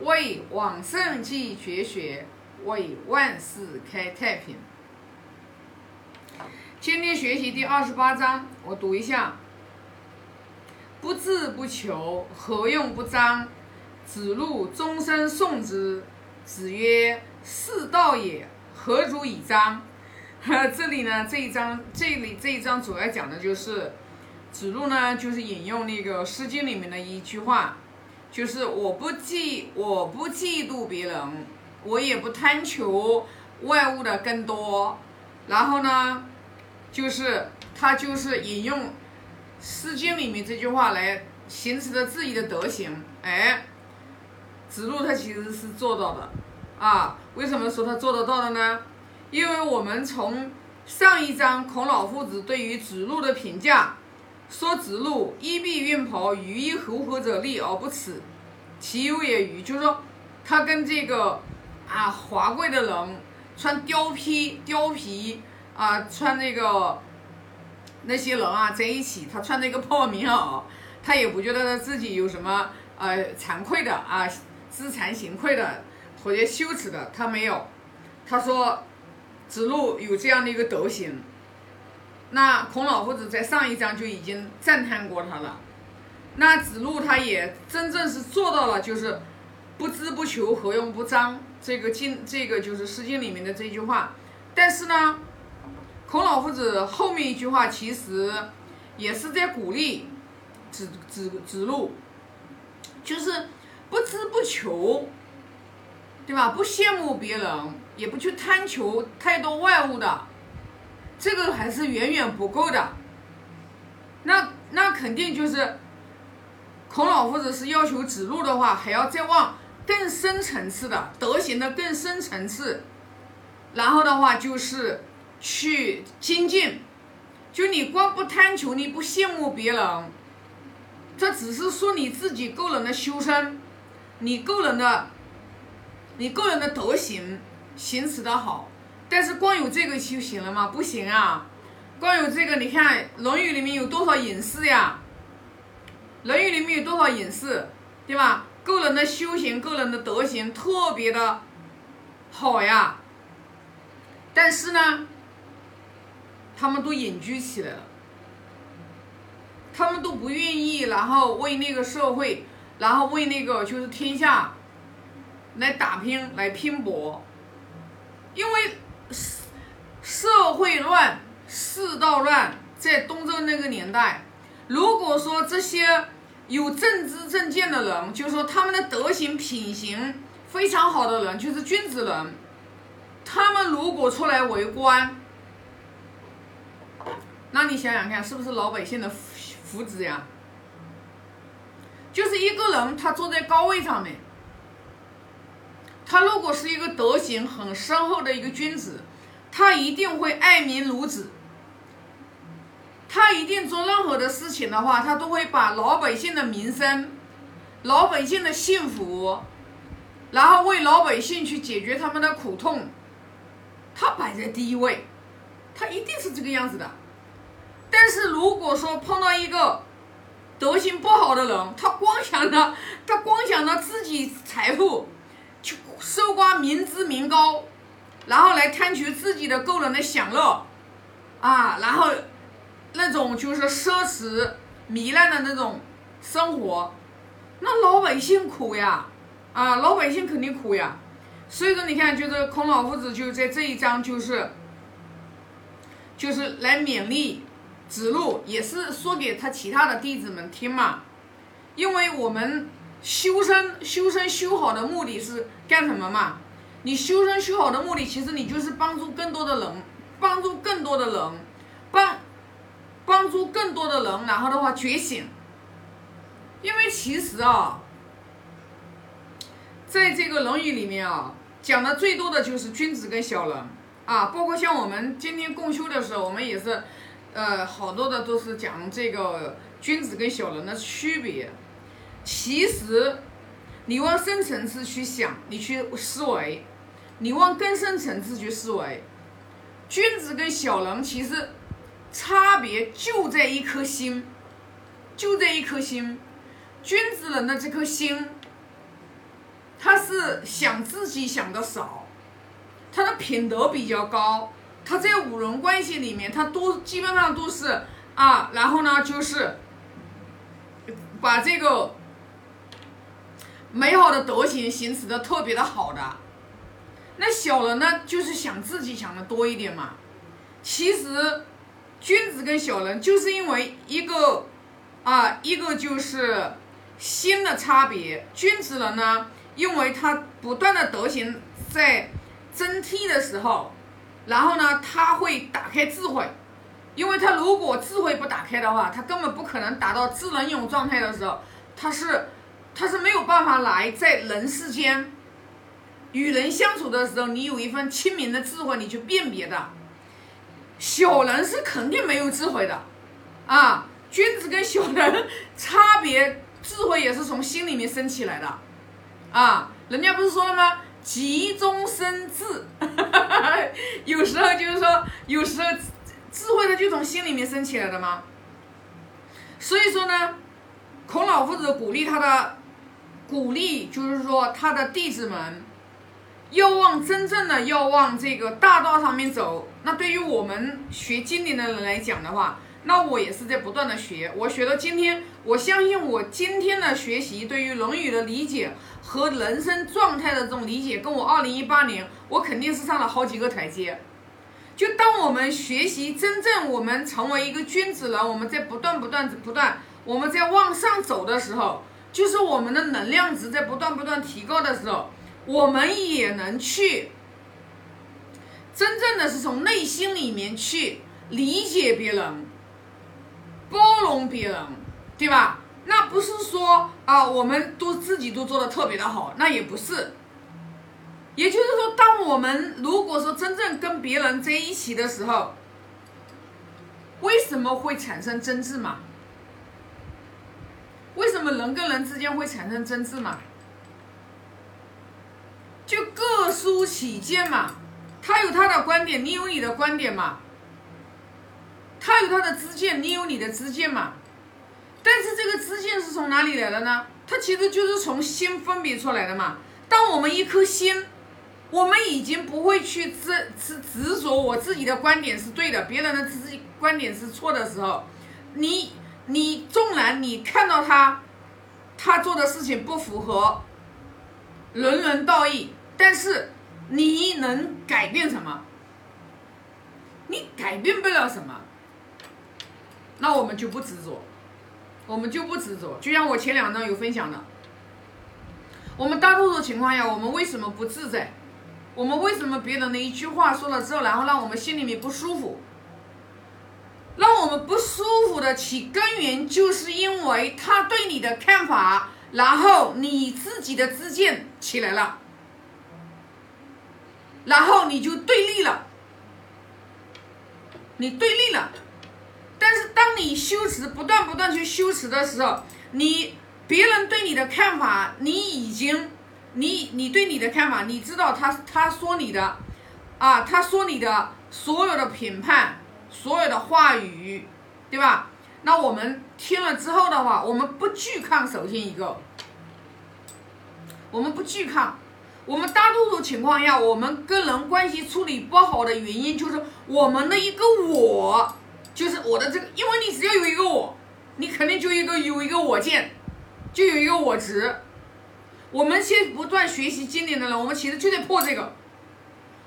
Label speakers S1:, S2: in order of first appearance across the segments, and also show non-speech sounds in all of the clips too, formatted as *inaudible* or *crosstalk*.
S1: 为往圣继绝学，为万世开太平。今天学习第二十八章，我读一下：不志不求，何用不彰？子路终身诵之。子曰：“是道也，何如以彰？” *laughs* 这里呢，这一章这里这一章主要讲的就是子路呢，就是引用那个《诗经》里面的一句话，就是我不嫉我不嫉妒别人，我也不贪求外物的更多。然后呢，就是他就是引用《诗经》里面这句话来行使着自己的德行。哎，子路他其实是做到的啊。为什么说他做得到的呢？因为我们从上一章孔老夫子对于子路的评价，说子路衣敝缊袍，羽衣合合者立而不耻，其忧也与？就是说他跟这个啊华贵的人穿貂皮貂皮啊，穿那个那些人啊在一起，他穿那个破棉袄，他也不觉得自己有什么呃惭愧的啊，自惭形愧的或者羞耻的，他没有，他说。子路有这样的一个德行，那孔老夫子在上一章就已经赞叹过他了。那子路他也真正是做到了，就是不知不求，何用不张？这个经，这个就是《诗经》里面的这句话。但是呢，孔老夫子后面一句话其实也是在鼓励子子子路，就是不知不求，对吧？不羡慕别人。也不去贪求太多外物的，这个还是远远不够的。那那肯定就是孔老夫子是要求指路的话，还要再往更深层次的德行的更深层次，然后的话就是去精进。就你光不贪求，你不羡慕别人，这只是说你自己个人的修身，你个人的，你个人的德行。行持的好，但是光有这个就行了吗？不行啊！光有这个，你看《论语》里面有多少隐士呀？《论语》里面有多少隐士，对吧？个人的修行、个人的德行特别的好呀，但是呢，他们都隐居起来了，他们都不愿意，然后为那个社会，然后为那个就是天下来打拼、来拼搏。因为社会乱，世道乱，在东周那个年代，如果说这些有正知正见的人，就是说他们的德行品行非常好的人，就是君子人，他们如果出来为官，那你想想看，是不是老百姓的福福祉呀？就是一个人，他坐在高位上面。他如果是一个德行很深厚的一个君子，他一定会爱民如子。他一定做任何的事情的话，他都会把老百姓的民生、老百姓的幸福，然后为老百姓去解决他们的苦痛，他摆在第一位，他一定是这个样子的。但是如果说碰到一个德行不好的人，他光想着他光想着自己财富。去搜刮民脂民膏，然后来贪取自己的个人的享乐，啊，然后那种就是奢侈糜烂的那种生活，那老百姓苦呀，啊，老百姓肯定苦呀。所以说，你看，就是孔老夫子就在这一章，就是就是来勉励子路，也是说给他其他的弟子们听嘛，因为我们。修身修身修好的目的是干什么嘛？你修身修好的目的，其实你就是帮助更多的人，帮助更多的人，帮帮助更多的人，然后的话觉醒。因为其实啊，在这个《论语》里面啊，讲的最多的就是君子跟小人啊，包括像我们今天共修的时候，我们也是，呃，好多的都是讲这个君子跟小人的区别。其实，你往深层次去想，你去思维，你往更深层次去思维，君子跟小人其实差别就在一颗心，就在一颗心。君子人的这颗心，他是想自己想的少，他的品德比较高，他在五伦关系里面，他都基本上都是啊，然后呢就是把这个美好的德行行使的特别的好的。那小人呢，就是想自己想的多一点嘛。其实，君子跟小人就是因为一个啊，一个就是心的差别。君子人呢，因为他不断的德行在增替的时候，然后呢，他会打开智慧。因为他如果智慧不打开的话，他根本不可能达到智能勇状态的时候，他是他是没有办法来在人世间。与人相处的时候，你有一份清明的智慧，你去辨别的。小人是肯定没有智慧的，啊，君子跟小人差别，智慧也是从心里面升起来的，啊，人家不是说了吗？急中生智，*laughs* 有时候就是说，有时候智慧的就从心里面升起来的吗？所以说呢，孔老夫子鼓励他的，鼓励就是说他的弟子们。要往真正的要往这个大道上面走，那对于我们学经典的人来讲的话，那我也是在不断的学。我学到今天，我相信我今天的学习对于《论语》的理解和人生状态的这种理解，跟我二零一八年我肯定是上了好几个台阶。就当我们学习真正我们成为一个君子了，我们在不断不断不断我们在往上走的时候，就是我们的能量值在不断不断提高的时候。我们也能去，真正的是从内心里面去理解别人，包容别人，对吧？那不是说啊，我们都自己都做的特别的好，那也不是。也就是说，当我们如果说真正跟别人在一起的时候，为什么会产生争执嘛？为什么人跟人之间会产生争执嘛？就书起见嘛，他有他的观点，你有你的观点嘛。他有他的知见，你有你的知见嘛。但是这个知见是从哪里来的呢？它其实就是从心分别出来的嘛。当我们一颗心，我们已经不会去执执执着我自己的观点是对的，别人的知观点是错的时候，你你纵然你看到他，他做的事情不符合人伦道义。但是你能改变什么？你改变不了什么，那我们就不执着，我们就不执着。就像我前两章有分享的，我们大多数情况下，我们为什么不自在？我们为什么别人的一句话说了之后，然后让我们心里面不舒服？让我们不舒服的起根源，就是因为他对你的看法，然后你自己的自见起来了。然后你就对立了，你对立了，但是当你修持不断不断去修持的时候，你别人对你的看法，你已经，你你对你的看法，你知道他他说你的，啊，他说你的所有的评判，所有的话语，对吧？那我们听了之后的话，我们不拒抗，首先一个，我们不拒抗。我们大多数情况下，我们跟人关系处理不好的原因，就是我们的一个我，就是我的这个，因为你只要有一个我，你肯定就一个有一个我见，就有一个我执。我们现不断学习经典的人，我们其实就在破这个，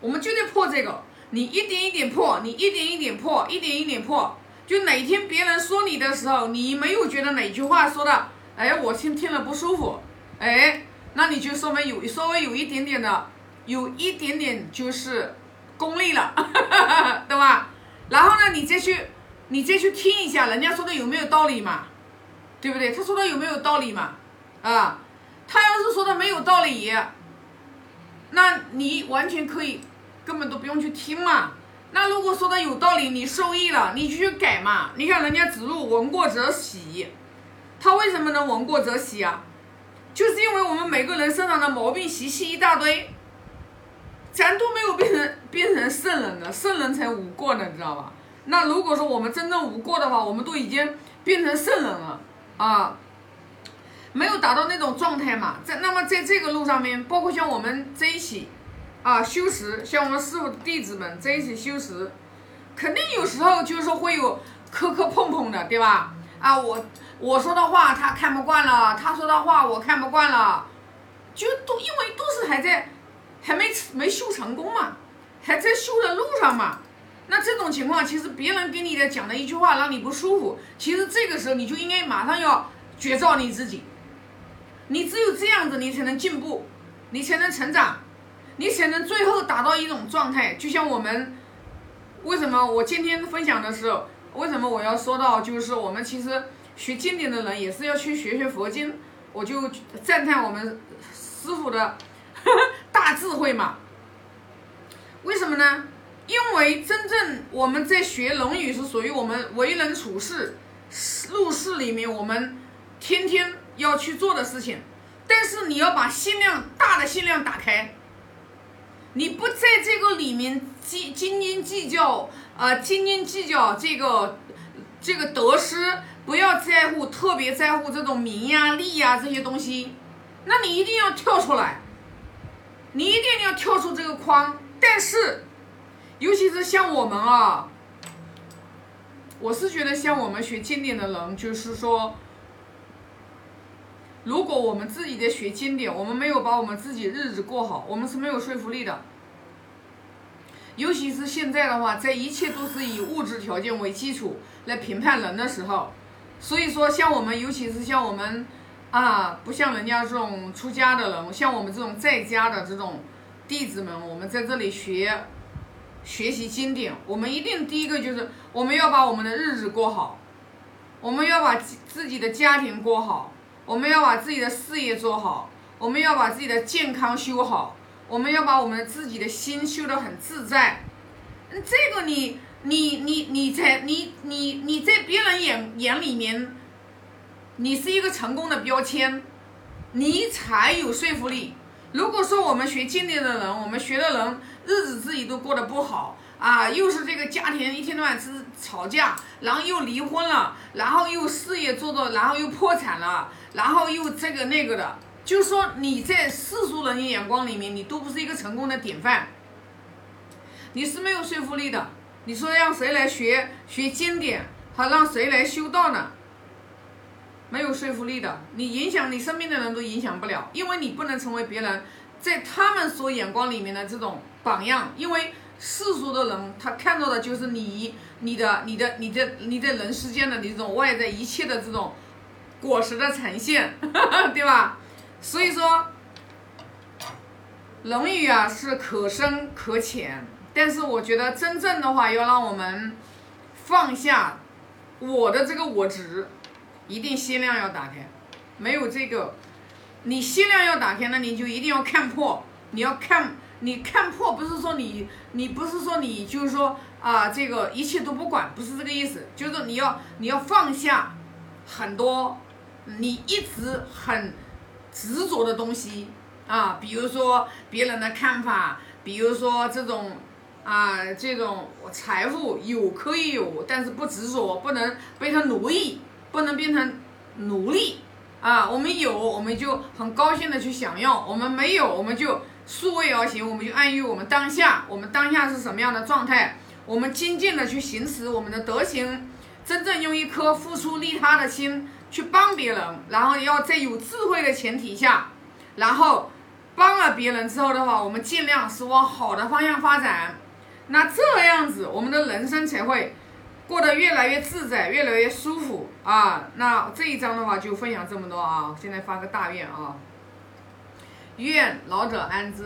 S1: 我们就在破这个。你一点一点破，你一点一点破，一点一点破。就哪天别人说你的时候，你没有觉得哪句话说的，哎，我听听了不舒服，哎。那你就说明有稍微有一点点的，有一点点就是功利了，*laughs* 对吧？然后呢，你再去，你再去听一下人家说的有没有道理嘛，对不对？他说的有没有道理嘛？啊，他要是说的没有道理，那你完全可以根本都不用去听嘛。那如果说的有道理，你受益了，你就去改嘛。你看人家子路闻过则喜，他为什么能闻过则喜啊？就是因为我们每个人身上的毛病习气一大堆，咱都没有变成变成圣人呢，圣人才无过呢，你知道吧？那如果说我们真正无过的话，我们都已经变成圣人了啊。没有达到那种状态嘛。在那么在这个路上面，包括像我们在一起啊修持，像我们师傅弟子们在一起修持，肯定有时候就是说会有磕磕碰碰的，对吧？啊，我我说的话他看不惯了，他说的话我看不惯了，就都因为都是还在还没没修成功嘛，还在修的路上嘛。那这种情况，其实别人给你的讲的一句话让你不舒服，其实这个时候你就应该马上要觉照你自己，你只有这样子，你才能进步，你才能成长，你才能最后达到一种状态。就像我们为什么我今天分享的时候，为什么我要说到，就是我们其实学经典的人也是要去学学佛经，我就赞叹我们师傅的 *laughs* 大智慧嘛。为什么呢？因为真正我们在学《论语》是属于我们为人处事、入世里面我们天天要去做的事情。但是你要把心量大的心量打开，你不在这个里面斤斤斤计较，呃，斤斤计较这个这个得失，不要在乎，特别在乎这种名呀、利呀这些东西，那你一定要跳出来，你一定要跳出这个框，但是。尤其是像我们啊，我是觉得像我们学经典的人，就是说，如果我们自己在学经典，我们没有把我们自己日子过好，我们是没有说服力的。尤其是现在的话，在一切都是以物质条件为基础来评判人的时候，所以说像我们，尤其是像我们啊，不像人家这种出家的人，像我们这种在家的这种弟子们，我们在这里学。学习经典，我们一定第一个就是我们要把我们的日子过好，我们要把自己的家庭过好，我们要把自己的事业做好，我们要把自己的健康修好，我们要把我们自己的心修得很自在。这个你你你你在你你你在别人眼眼里面，你是一个成功的标签，你才有说服力。如果说我们学经典的人，我们学的人日子自己都过得不好啊，又是这个家庭一天到晚是吵架，然后又离婚了，然后又事业做做，然后又破产了，然后又这个那个的，就是说你在世俗人眼光里面，你都不是一个成功的典范，你是没有说服力的。你说让谁来学学经典，还让谁来修道呢？没有说服力的，你影响你身边的人都影响不了，因为你不能成为别人在他们所眼光里面的这种榜样，因为世俗的人他看到的就是你、你的、你的、你的、你在人世间的你这种外在一切的这种果实的呈现，*laughs* 对吧？所以说，《论语》啊是可深可浅，但是我觉得真正的话要让我们放下我的这个我执。一定心量要打开，没有这个，你心量要打开，那你就一定要看破。你要看，你看破不是说你，你不是说你就是说啊，这个一切都不管，不是这个意思。就是你要，你要放下很多你一直很执着的东西啊，比如说别人的看法，比如说这种啊，这种财富有可以有，但是不执着，不能被他奴役。不能变成奴隶啊！我们有，我们就很高兴的去享用；我们没有，我们就素位而行，我们就安于我们当下。我们当下是什么样的状态？我们精进的去行使我们的德行，真正用一颗付出利他的心去帮别人，然后要在有智慧的前提下，然后帮了别人之后的话，我们尽量是往好的方向发展。那这样子，我们的人生才会。过得越来越自在，越来越舒服啊！那这一章的话就分享这么多啊！现在发个大愿啊，愿老者安之。